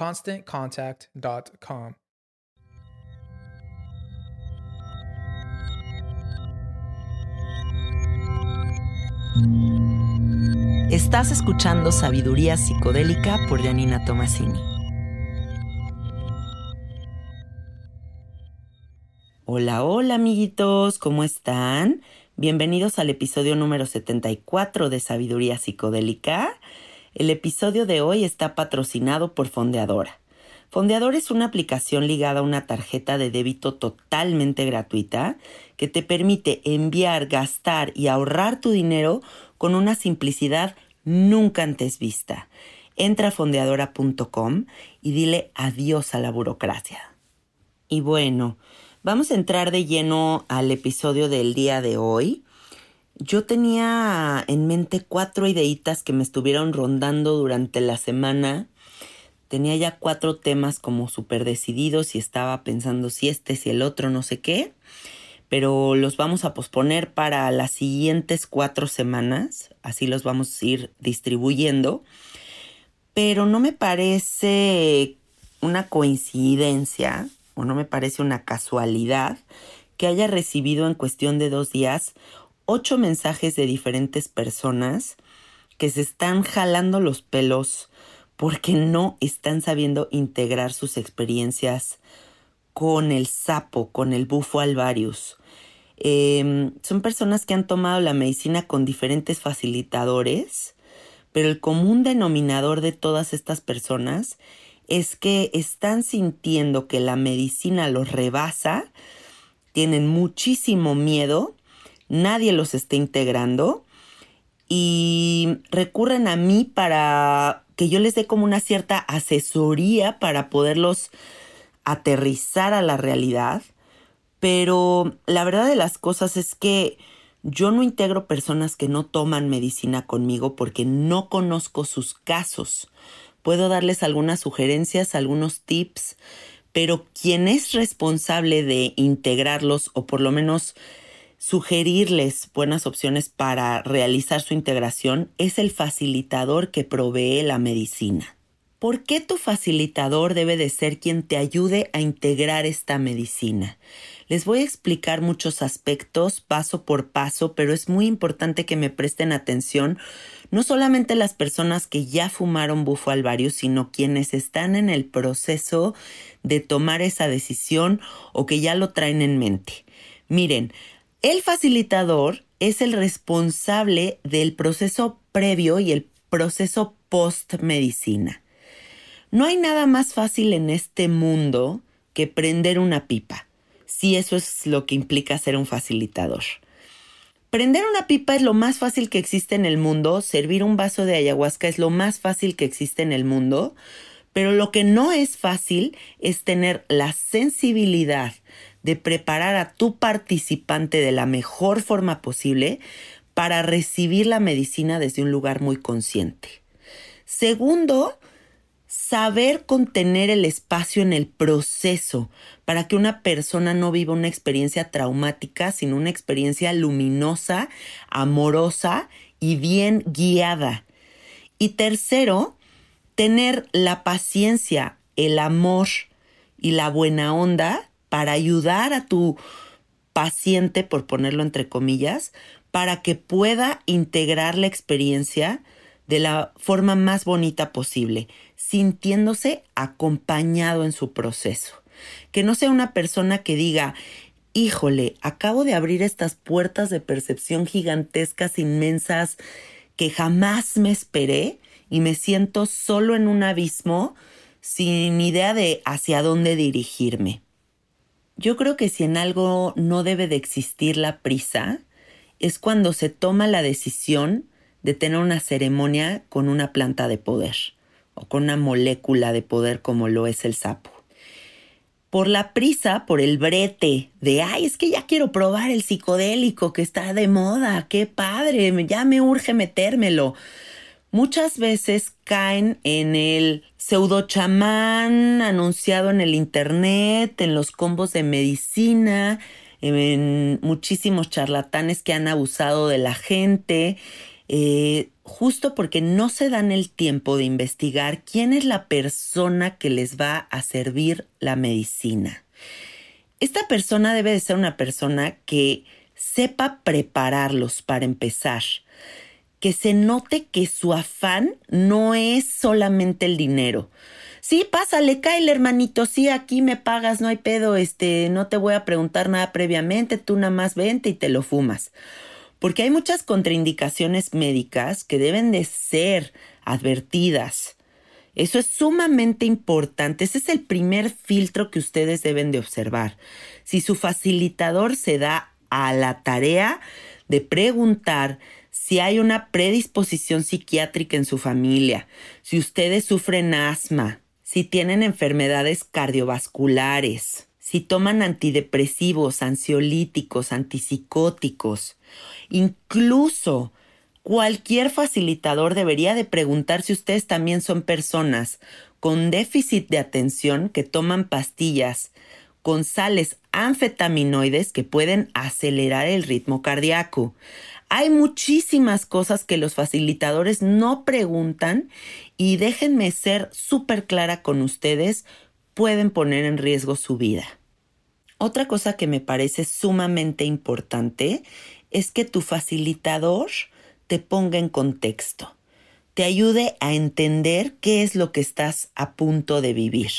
ConstantContact.com. Estás escuchando Sabiduría Psicodélica por Janina Tomasini. Hola, hola amiguitos, ¿cómo están? Bienvenidos al episodio número 74 de Sabiduría Psicodélica. El episodio de hoy está patrocinado por Fondeadora. Fondeadora es una aplicación ligada a una tarjeta de débito totalmente gratuita que te permite enviar, gastar y ahorrar tu dinero con una simplicidad nunca antes vista. Entra a fondeadora.com y dile adiós a la burocracia. Y bueno, Vamos a entrar de lleno al episodio del día de hoy. Yo tenía en mente cuatro ideitas que me estuvieron rondando durante la semana. Tenía ya cuatro temas como súper decididos y estaba pensando si este, si el otro, no sé qué. Pero los vamos a posponer para las siguientes cuatro semanas. Así los vamos a ir distribuyendo. Pero no me parece una coincidencia no me parece una casualidad que haya recibido en cuestión de dos días ocho mensajes de diferentes personas que se están jalando los pelos porque no están sabiendo integrar sus experiencias con el sapo, con el bufo alvarius. Em, son personas que han tomado la medicina con diferentes facilitadores, pero el común denominador de todas estas personas es que están sintiendo que la medicina los rebasa, tienen muchísimo miedo, nadie los está integrando y recurren a mí para que yo les dé como una cierta asesoría para poderlos aterrizar a la realidad. Pero la verdad de las cosas es que yo no integro personas que no toman medicina conmigo porque no conozco sus casos puedo darles algunas sugerencias, algunos tips, pero quien es responsable de integrarlos o por lo menos sugerirles buenas opciones para realizar su integración es el facilitador que provee la medicina. ¿Por qué tu facilitador debe de ser quien te ayude a integrar esta medicina? Les voy a explicar muchos aspectos paso por paso, pero es muy importante que me presten atención no solamente las personas que ya fumaron bufo alvario, sino quienes están en el proceso de tomar esa decisión o que ya lo traen en mente. Miren, el facilitador es el responsable del proceso previo y el proceso post-medicina. No hay nada más fácil en este mundo que prender una pipa, si eso es lo que implica ser un facilitador. Prender una pipa es lo más fácil que existe en el mundo, servir un vaso de ayahuasca es lo más fácil que existe en el mundo, pero lo que no es fácil es tener la sensibilidad de preparar a tu participante de la mejor forma posible para recibir la medicina desde un lugar muy consciente. Segundo, saber contener el espacio en el proceso para que una persona no viva una experiencia traumática, sino una experiencia luminosa, amorosa y bien guiada. Y tercero, tener la paciencia, el amor y la buena onda para ayudar a tu paciente, por ponerlo entre comillas, para que pueda integrar la experiencia de la forma más bonita posible, sintiéndose acompañado en su proceso. Que no sea una persona que diga, híjole, acabo de abrir estas puertas de percepción gigantescas, inmensas, que jamás me esperé y me siento solo en un abismo sin idea de hacia dónde dirigirme. Yo creo que si en algo no debe de existir la prisa, es cuando se toma la decisión de tener una ceremonia con una planta de poder o con una molécula de poder como lo es el sapo. Por la prisa, por el brete de, ay, es que ya quiero probar el psicodélico que está de moda, qué padre, ya me urge metérmelo. Muchas veces caen en el pseudo chamán anunciado en el internet, en los combos de medicina, en muchísimos charlatanes que han abusado de la gente eh, justo porque no se dan el tiempo de investigar quién es la persona que les va a servir la medicina. Esta persona debe de ser una persona que sepa prepararlos para empezar, que se note que su afán no es solamente el dinero. Sí, pásale, el hermanito, sí, aquí me pagas, no hay pedo, este, no te voy a preguntar nada previamente, tú nada más vente y te lo fumas porque hay muchas contraindicaciones médicas que deben de ser advertidas. Eso es sumamente importante. Ese es el primer filtro que ustedes deben de observar. Si su facilitador se da a la tarea de preguntar si hay una predisposición psiquiátrica en su familia, si ustedes sufren asma, si tienen enfermedades cardiovasculares, si toman antidepresivos, ansiolíticos, antipsicóticos, incluso cualquier facilitador debería de preguntar si ustedes también son personas con déficit de atención que toman pastillas con sales anfetaminoides que pueden acelerar el ritmo cardíaco. Hay muchísimas cosas que los facilitadores no preguntan y déjenme ser súper clara con ustedes, pueden poner en riesgo su vida. Otra cosa que me parece sumamente importante es que tu facilitador te ponga en contexto, te ayude a entender qué es lo que estás a punto de vivir.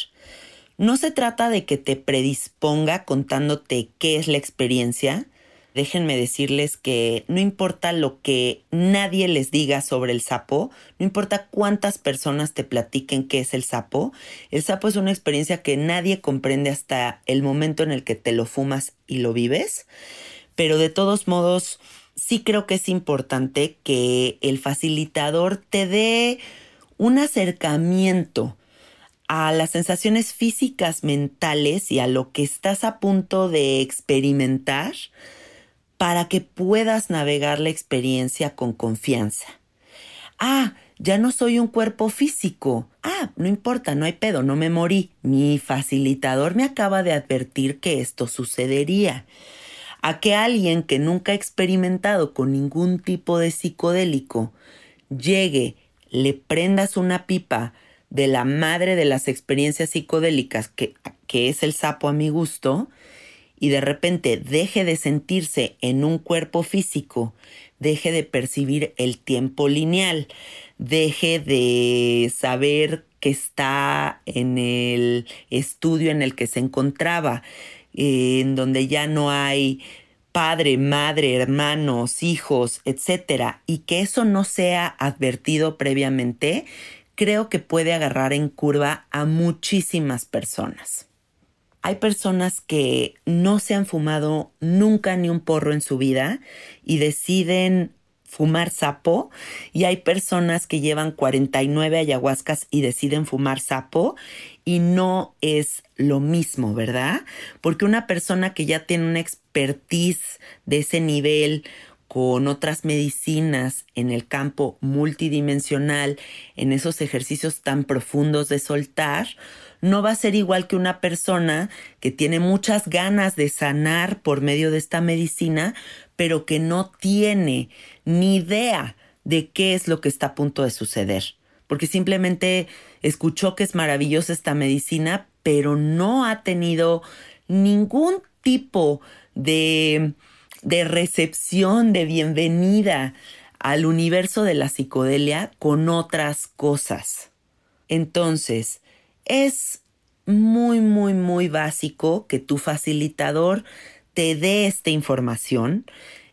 No se trata de que te predisponga contándote qué es la experiencia, déjenme decirles que no importa lo que nadie les diga sobre el sapo, no importa cuántas personas te platiquen qué es el sapo, el sapo es una experiencia que nadie comprende hasta el momento en el que te lo fumas y lo vives, pero de todos modos sí creo que es importante que el facilitador te dé un acercamiento a las sensaciones físicas, mentales y a lo que estás a punto de experimentar para que puedas navegar la experiencia con confianza. Ah, ya no soy un cuerpo físico. Ah, no importa, no hay pedo, no me morí. Mi facilitador me acaba de advertir que esto sucedería. A que alguien que nunca ha experimentado con ningún tipo de psicodélico llegue, le prendas una pipa de la madre de las experiencias psicodélicas, que, que es el sapo a mi gusto, y de repente deje de sentirse en un cuerpo físico, deje de percibir el tiempo lineal, deje de saber que está en el estudio en el que se encontraba, en donde ya no hay padre, madre, hermanos, hijos, etcétera, y que eso no sea advertido previamente, creo que puede agarrar en curva a muchísimas personas. Hay personas que no se han fumado nunca ni un porro en su vida y deciden fumar sapo y hay personas que llevan 49 ayahuascas y deciden fumar sapo y no es lo mismo, ¿verdad? Porque una persona que ya tiene una expertise de ese nivel con otras medicinas en el campo multidimensional, en esos ejercicios tan profundos de soltar, no va a ser igual que una persona que tiene muchas ganas de sanar por medio de esta medicina, pero que no tiene ni idea de qué es lo que está a punto de suceder, porque simplemente escuchó que es maravillosa esta medicina, pero no ha tenido ningún tipo de, de recepción, de bienvenida al universo de la psicodelia con otras cosas. Entonces, es muy, muy, muy básico que tu facilitador te dé esta información.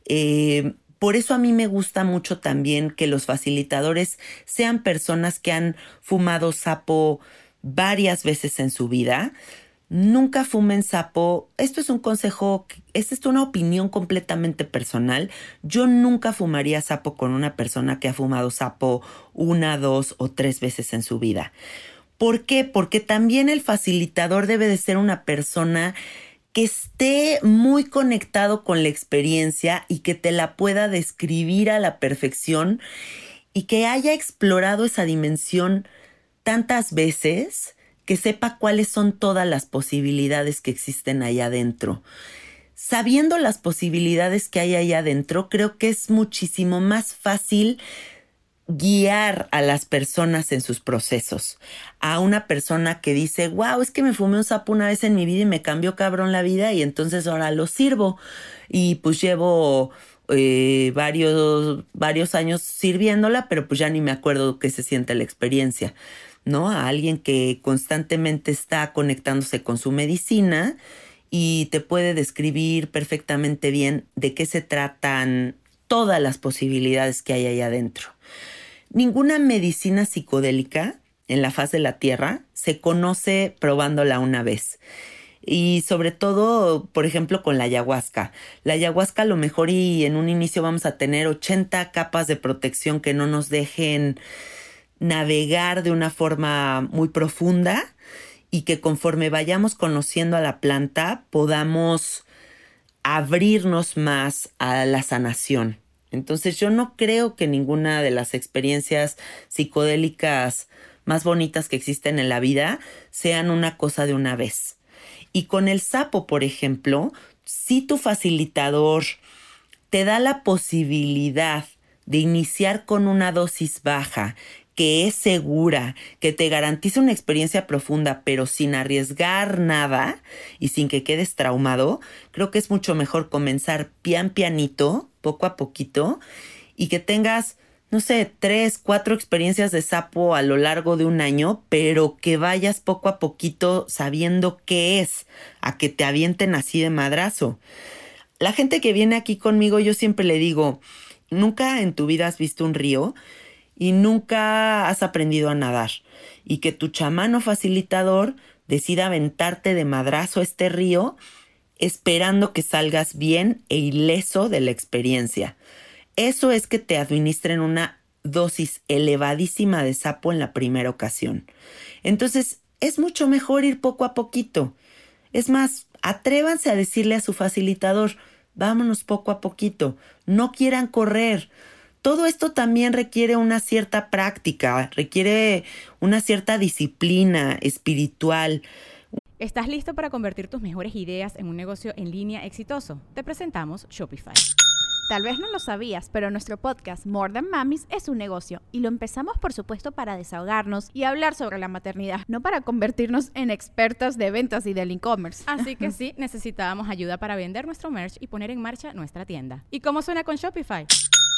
Eh, por eso a mí me gusta mucho también que los facilitadores sean personas que han fumado sapo varias veces en su vida. Nunca fumen sapo. Esto es un consejo, esta es una opinión completamente personal. Yo nunca fumaría sapo con una persona que ha fumado sapo una, dos o tres veces en su vida. ¿Por qué? Porque también el facilitador debe de ser una persona que esté muy conectado con la experiencia y que te la pueda describir a la perfección y que haya explorado esa dimensión tantas veces que sepa cuáles son todas las posibilidades que existen allá adentro. Sabiendo las posibilidades que hay allá adentro, creo que es muchísimo más fácil guiar a las personas en sus procesos. A una persona que dice, wow, es que me fumé un sapo una vez en mi vida y me cambió cabrón la vida y entonces ahora lo sirvo. Y pues llevo eh, varios, varios años sirviéndola, pero pues ya ni me acuerdo qué se siente la experiencia. ¿No? A alguien que constantemente está conectándose con su medicina y te puede describir perfectamente bien de qué se tratan todas las posibilidades que hay ahí adentro. Ninguna medicina psicodélica en la faz de la Tierra se conoce probándola una vez. Y sobre todo, por ejemplo, con la ayahuasca. La ayahuasca a lo mejor y en un inicio vamos a tener 80 capas de protección que no nos dejen navegar de una forma muy profunda y que conforme vayamos conociendo a la planta podamos abrirnos más a la sanación. Entonces yo no creo que ninguna de las experiencias psicodélicas más bonitas que existen en la vida sean una cosa de una vez. Y con el sapo, por ejemplo, si tu facilitador te da la posibilidad de iniciar con una dosis baja que es segura, que te garantiza una experiencia profunda, pero sin arriesgar nada y sin que quedes traumado, creo que es mucho mejor comenzar pian pianito, poco a poquito, y que tengas, no sé, tres, cuatro experiencias de sapo a lo largo de un año, pero que vayas poco a poquito sabiendo qué es, a que te avienten así de madrazo. La gente que viene aquí conmigo, yo siempre le digo, nunca en tu vida has visto un río, y nunca has aprendido a nadar y que tu chamano facilitador decida aventarte de madrazo a este río esperando que salgas bien e ileso de la experiencia. Eso es que te administren una dosis elevadísima de sapo en la primera ocasión. Entonces, es mucho mejor ir poco a poquito. Es más, atrévanse a decirle a su facilitador, vámonos poco a poquito, no quieran correr, todo esto también requiere una cierta práctica, requiere una cierta disciplina espiritual. ¿Estás listo para convertir tus mejores ideas en un negocio en línea exitoso? Te presentamos Shopify. Tal vez no lo sabías, pero nuestro podcast More Than Mamis es un negocio y lo empezamos por supuesto para desahogarnos y hablar sobre la maternidad, no para convertirnos en expertas de ventas y del e-commerce. Así que sí, necesitábamos ayuda para vender nuestro merch y poner en marcha nuestra tienda. ¿Y cómo suena con Shopify?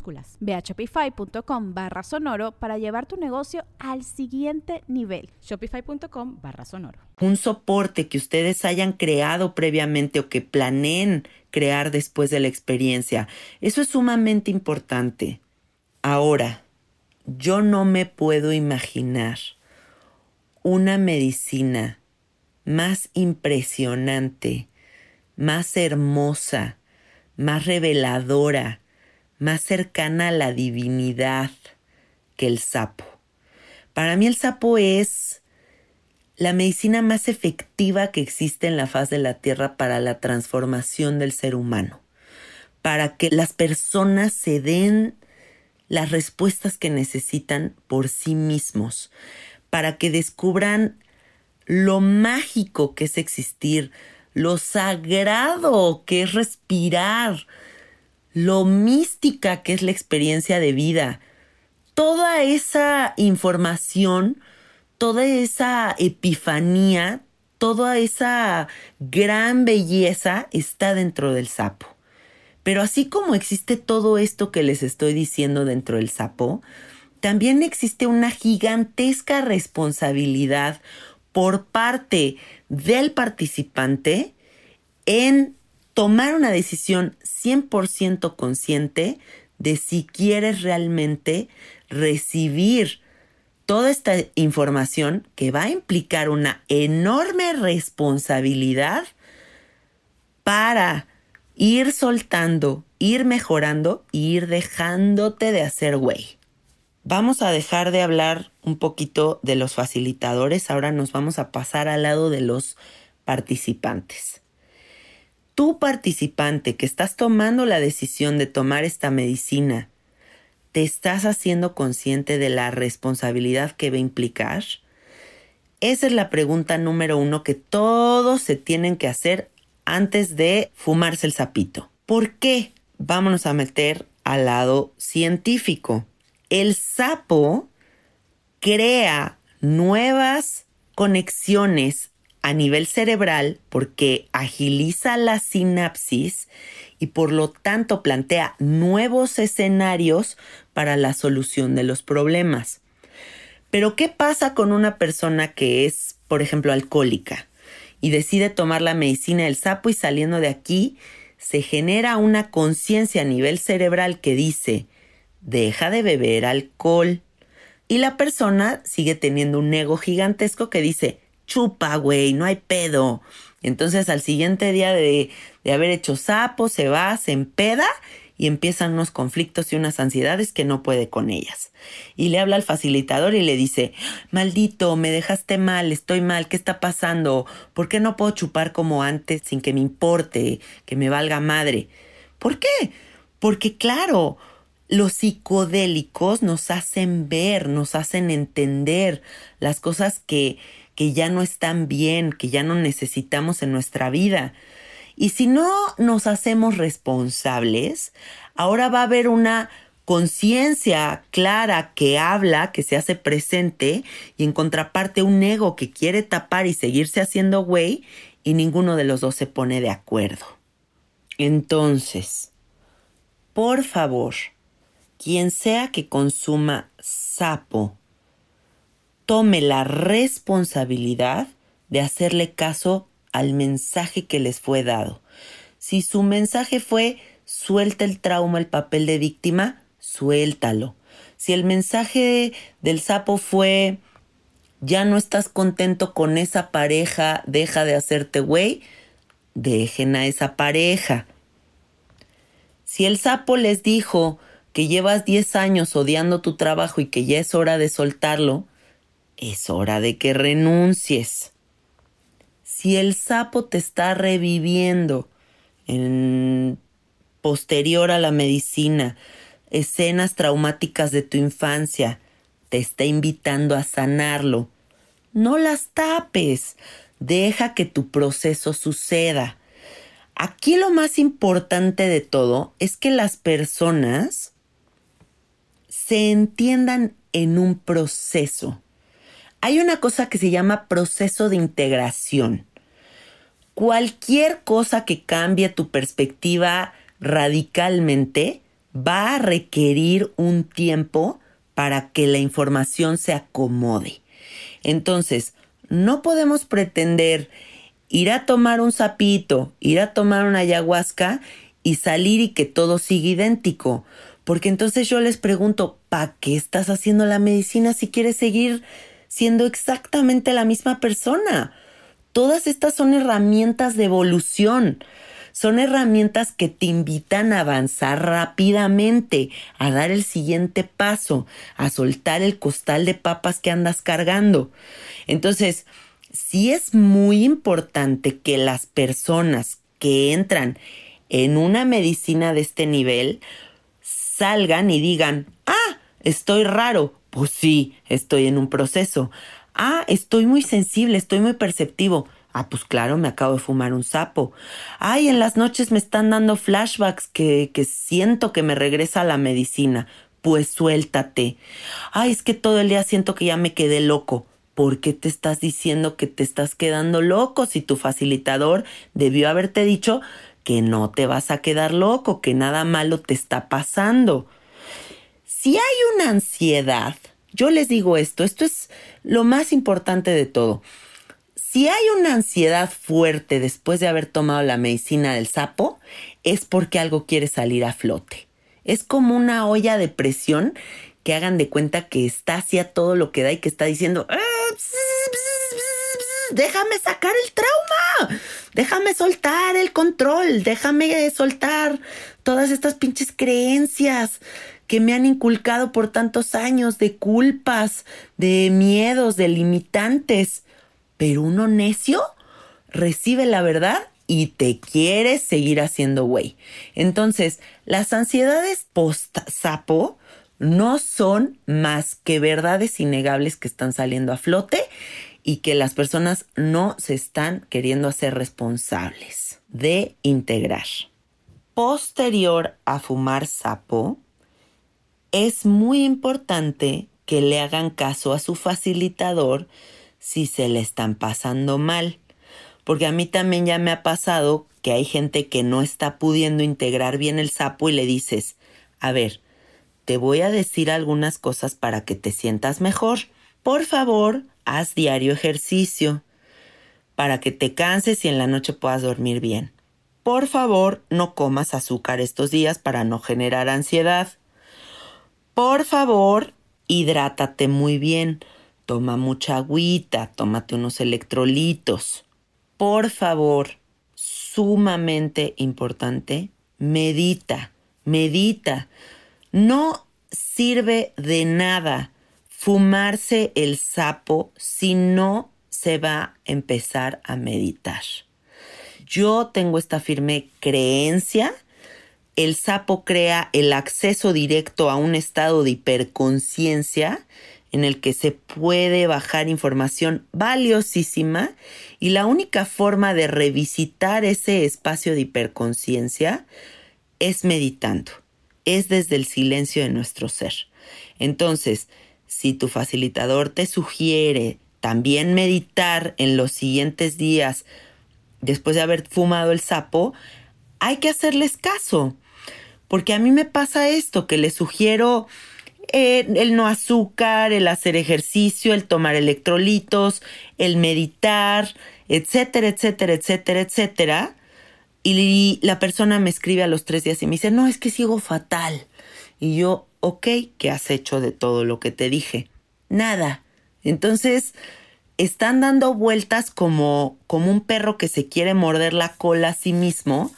minúsculas. Ve a shopify.com barra sonoro para llevar tu negocio al siguiente nivel. Shopify.com barra sonoro. Un soporte que ustedes hayan creado previamente o que planeen crear después de la experiencia. Eso es sumamente importante. Ahora, yo no me puedo imaginar una medicina más impresionante, más hermosa, más reveladora, más cercana a la divinidad que el sapo. Para mí el sapo es la medicina más efectiva que existe en la faz de la Tierra para la transformación del ser humano, para que las personas se den las respuestas que necesitan por sí mismos, para que descubran lo mágico que es existir, lo sagrado que es respirar, lo mística que es la experiencia de vida. Toda esa información, toda esa epifanía, toda esa gran belleza está dentro del sapo. Pero así como existe todo esto que les estoy diciendo dentro del sapo, también existe una gigantesca responsabilidad por parte del participante en tomar una decisión 100% consciente de si quieres realmente recibir toda esta información que va a implicar una enorme responsabilidad para ir soltando, ir mejorando y ir dejándote de hacer güey. Vamos a dejar de hablar un poquito de los facilitadores, ahora nos vamos a pasar al lado de los participantes participante que estás tomando la decisión de tomar esta medicina, ¿te estás haciendo consciente de la responsabilidad que va a implicar? Esa es la pregunta número uno que todos se tienen que hacer antes de fumarse el sapito. ¿Por qué? Vámonos a meter al lado científico. El sapo crea nuevas conexiones a nivel cerebral porque agiliza la sinapsis y por lo tanto plantea nuevos escenarios para la solución de los problemas. Pero ¿qué pasa con una persona que es, por ejemplo, alcohólica y decide tomar la medicina del sapo y saliendo de aquí se genera una conciencia a nivel cerebral que dice, deja de beber alcohol? Y la persona sigue teniendo un ego gigantesco que dice, chupa, güey, no hay pedo. Entonces al siguiente día de, de haber hecho sapo, se va, se empeda y empiezan unos conflictos y unas ansiedades que no puede con ellas. Y le habla al facilitador y le dice, maldito, me dejaste mal, estoy mal, ¿qué está pasando? ¿Por qué no puedo chupar como antes sin que me importe, que me valga madre? ¿Por qué? Porque claro, los psicodélicos nos hacen ver, nos hacen entender las cosas que que ya no están bien, que ya no necesitamos en nuestra vida. Y si no nos hacemos responsables, ahora va a haber una conciencia clara que habla, que se hace presente, y en contraparte un ego que quiere tapar y seguirse haciendo güey, y ninguno de los dos se pone de acuerdo. Entonces, por favor, quien sea que consuma sapo tome la responsabilidad de hacerle caso al mensaje que les fue dado. Si su mensaje fue suelta el trauma, el papel de víctima, suéltalo. Si el mensaje del sapo fue ya no estás contento con esa pareja, deja de hacerte güey, dejen a esa pareja. Si el sapo les dijo que llevas 10 años odiando tu trabajo y que ya es hora de soltarlo, es hora de que renuncies. Si el sapo te está reviviendo en posterior a la medicina, escenas traumáticas de tu infancia. Te está invitando a sanarlo. No las tapes. Deja que tu proceso suceda. Aquí lo más importante de todo es que las personas se entiendan en un proceso. Hay una cosa que se llama proceso de integración. Cualquier cosa que cambie tu perspectiva radicalmente va a requerir un tiempo para que la información se acomode. Entonces, no podemos pretender ir a tomar un sapito, ir a tomar una ayahuasca y salir y que todo siga idéntico. Porque entonces yo les pregunto, ¿para qué estás haciendo la medicina si quieres seguir siendo exactamente la misma persona? Todas estas son herramientas de evolución. Son herramientas que te invitan a avanzar rápidamente, a dar el siguiente paso, a soltar el costal de papas que andas cargando. Entonces, sí es muy importante que las personas que entran en una medicina de este nivel salgan y digan, ah, estoy raro. Pues sí, estoy en un proceso. Ah, estoy muy sensible, estoy muy perceptivo. Ah, pues claro, me acabo de fumar un sapo. Ay, en las noches me están dando flashbacks que, que siento que me regresa la medicina. Pues suéltate. Ay, es que todo el día siento que ya me quedé loco. ¿Por qué te estás diciendo que te estás quedando loco si tu facilitador debió haberte dicho que no te vas a quedar loco, que nada malo te está pasando? Si hay una ansiedad, yo les digo esto, esto es lo más importante de todo. Si hay una ansiedad fuerte después de haber tomado la medicina del sapo, es porque algo quiere salir a flote. Es como una olla de presión que hagan de cuenta que está hacia todo lo que da y que está diciendo, ah, déjame sacar el trauma, déjame soltar el control, déjame soltar todas estas pinches creencias que me han inculcado por tantos años de culpas, de miedos, de limitantes. Pero uno necio recibe la verdad y te quiere seguir haciendo güey. Entonces, las ansiedades post-sapo no son más que verdades innegables que están saliendo a flote y que las personas no se están queriendo hacer responsables de integrar. Posterior a fumar sapo, es muy importante que le hagan caso a su facilitador si se le están pasando mal. Porque a mí también ya me ha pasado que hay gente que no está pudiendo integrar bien el sapo y le dices, a ver, te voy a decir algunas cosas para que te sientas mejor. Por favor, haz diario ejercicio para que te canses y en la noche puedas dormir bien. Por favor, no comas azúcar estos días para no generar ansiedad. Por favor, hidrátate muy bien Toma mucha agüita, tómate unos electrolitos. Por favor, sumamente importante, medita, medita. No sirve de nada fumarse el sapo si no se va a empezar a meditar. Yo tengo esta firme creencia. El sapo crea el acceso directo a un estado de hiperconciencia en el que se puede bajar información valiosísima y la única forma de revisitar ese espacio de hiperconciencia es meditando, es desde el silencio de nuestro ser. Entonces, si tu facilitador te sugiere también meditar en los siguientes días después de haber fumado el sapo, hay que hacerles caso. Porque a mí me pasa esto, que le sugiero eh, el no azúcar, el hacer ejercicio, el tomar electrolitos, el meditar, etcétera, etcétera, etcétera, etcétera. Y la persona me escribe a los tres días y me dice, no, es que sigo fatal. Y yo, ok, ¿qué has hecho de todo lo que te dije? Nada. Entonces, están dando vueltas como, como un perro que se quiere morder la cola a sí mismo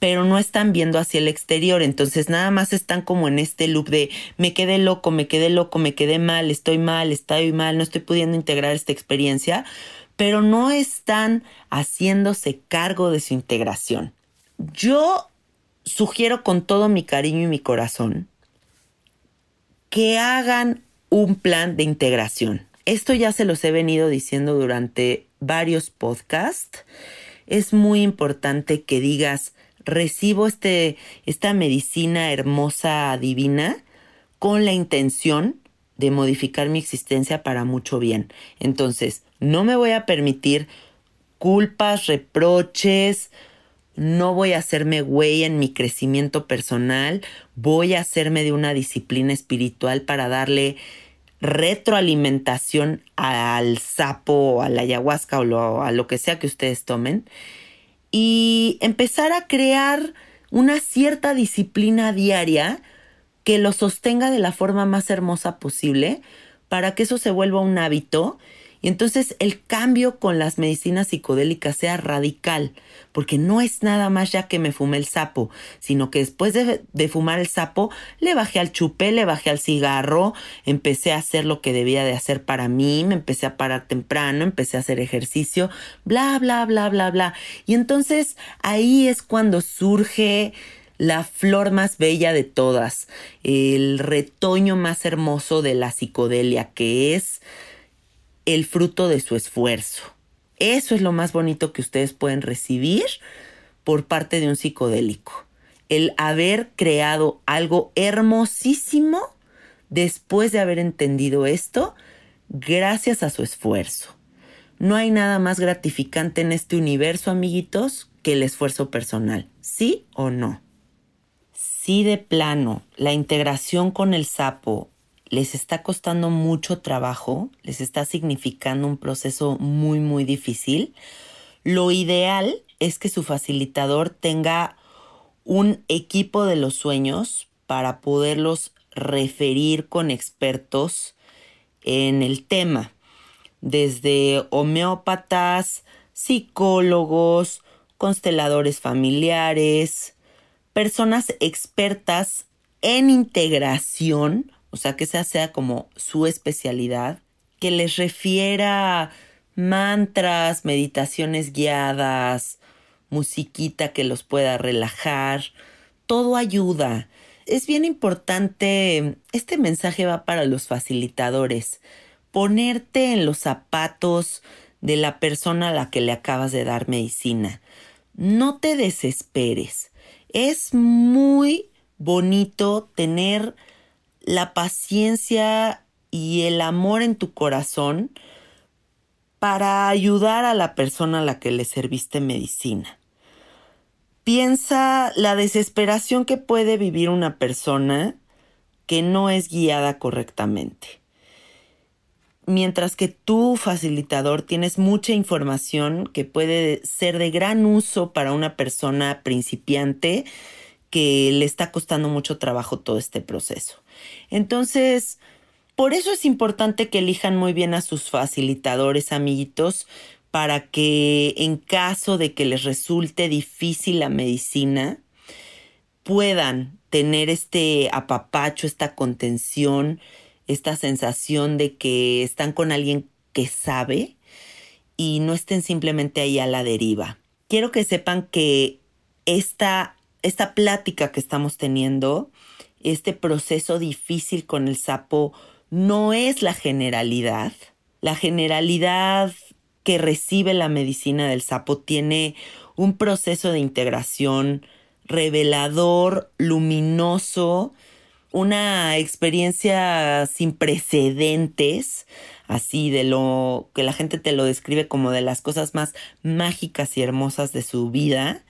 pero no están viendo hacia el exterior, entonces nada más están como en este loop de me quedé loco, me quedé loco, me quedé mal, estoy mal, estoy mal, no estoy pudiendo integrar esta experiencia, pero no están haciéndose cargo de su integración. Yo sugiero con todo mi cariño y mi corazón que hagan un plan de integración. Esto ya se los he venido diciendo durante varios podcasts. Es muy importante que digas, recibo este, esta medicina hermosa, divina, con la intención de modificar mi existencia para mucho bien. Entonces, no me voy a permitir culpas, reproches, no voy a hacerme güey en mi crecimiento personal, voy a hacerme de una disciplina espiritual para darle retroalimentación al sapo, a la ayahuasca o a lo que sea que ustedes tomen y empezar a crear una cierta disciplina diaria que lo sostenga de la forma más hermosa posible para que eso se vuelva un hábito y entonces el cambio con las medicinas psicodélicas sea radical, porque no es nada más ya que me fumé el sapo, sino que después de, fumar el sapo le bajé al chupé, le bajé al cigarro, empecé a hacer lo que debía de hacer para mí, me empecé a parar temprano, empecé a hacer ejercicio, bla, bla, bla, bla, bla. Y entonces ahí es cuando surge la flor más bella de todas, el retoño más hermoso de la psicodelia, que es el fruto de su esfuerzo. Eso es lo más bonito que ustedes pueden recibir por parte de un psicodélico. El haber creado algo hermosísimo después de haber entendido esto gracias a su esfuerzo. No hay nada más gratificante en este universo, amiguitos, que el esfuerzo personal. ¿Sí o no? Si de plano la integración con el sapo les está costando mucho trabajo, les está significando un proceso muy, muy difícil, lo ideal es que su facilitador tenga un equipo de los sueños para poderlos referir con expertos en el tema, desde homeópatas, psicólogos, consteladores familiares, personas expertas en integración o sea, que esa sea como su especialidad, que les refiera mantras, meditaciones guiadas, musiquita que los pueda relajar, todo ayuda. Es bien importante, este mensaje va para los facilitadores, ponerte en los zapatos de la persona a la que le acabas de dar medicina. No te desesperes. Es muy bonito tener la paciencia y el amor en tu corazón para ayudar a la persona a la que le serviste medicina. Piensa la desesperación que puede vivir una persona que no es guiada correctamente. Mientras que tú, facilitador, tienes mucha información que puede ser de gran uso para una persona principiante que le está costando mucho trabajo todo este proceso. Entonces, por eso es importante que elijan muy bien a sus facilitadores, amiguitos, para que en caso de que les resulte difícil la medicina, puedan tener este apapacho, esta contención, esta sensación de que están con alguien que sabe y no estén simplemente ahí a la deriva. Quiero que sepan que esta, esta plática que estamos teniendo este proceso difícil con el sapo no es la generalidad. La generalidad que recibe la medicina del sapo tiene un proceso de integración revelador, luminoso, una experiencia sin precedentes, así de lo que la gente te lo describe como de las cosas más mágicas y hermosas de su vida.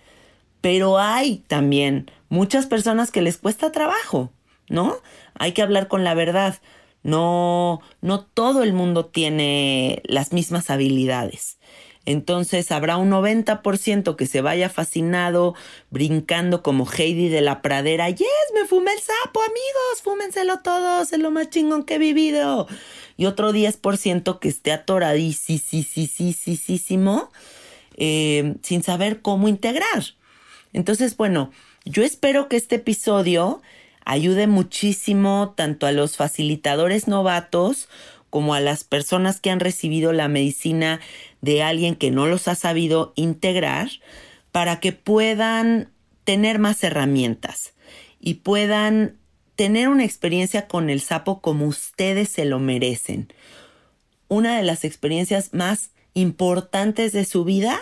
Pero hay también muchas personas que les cuesta trabajo, ¿no? Hay que hablar con la verdad. No, no todo el mundo tiene las mismas habilidades. Entonces habrá un 90% que se vaya fascinado, brincando como Heidi de la pradera. ¡Yes! ¡Me fumé el sapo, amigos! ¡Fúmenselo todos! ¡Es lo más chingón que he vivido! Y otro 10% que esté atoradísimo eh, sin saber cómo integrar. Entonces, bueno, yo espero que este episodio ayude muchísimo tanto a los facilitadores novatos como a las personas que han recibido la medicina de alguien que no los ha sabido integrar para que puedan tener más herramientas y puedan tener una experiencia con el sapo como ustedes se lo merecen. Una de las experiencias más importantes de su vida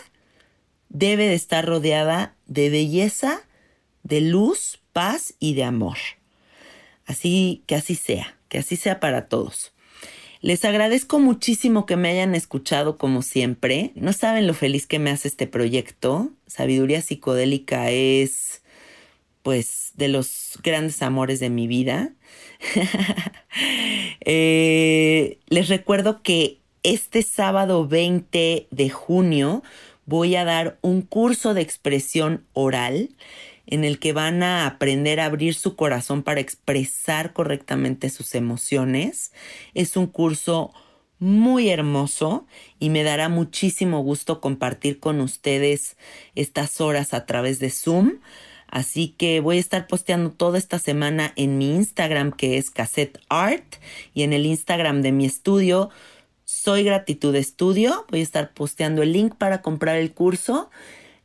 debe de estar rodeada de belleza, de luz, paz y de amor. Así que así sea, que así sea para todos. Les agradezco muchísimo que me hayan escuchado como siempre. No saben lo feliz que me hace este proyecto. Sabiduría psicodélica es pues de los grandes amores de mi vida. Eh, les recuerdo que este sábado 20 de junio voy a dar un curso de expresión oral en el que van a aprender a abrir su corazón para expresar correctamente sus emociones. Es un curso muy hermoso y me dará muchísimo gusto compartir con ustedes estas horas a través de Zoom. Así que voy a estar posteando toda esta semana en mi Instagram que es Cassette Art y en el Instagram de mi estudio Soy Gratitud Estudio. Voy a estar posteando el link para comprar el curso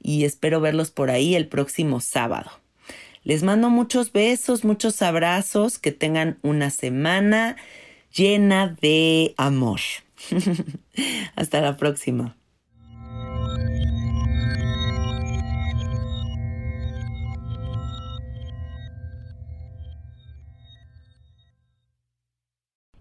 y espero verlos por ahí el próximo sábado. Les mando muchos besos, muchos abrazos, que tengan una semana llena de amor. Hasta la próxima.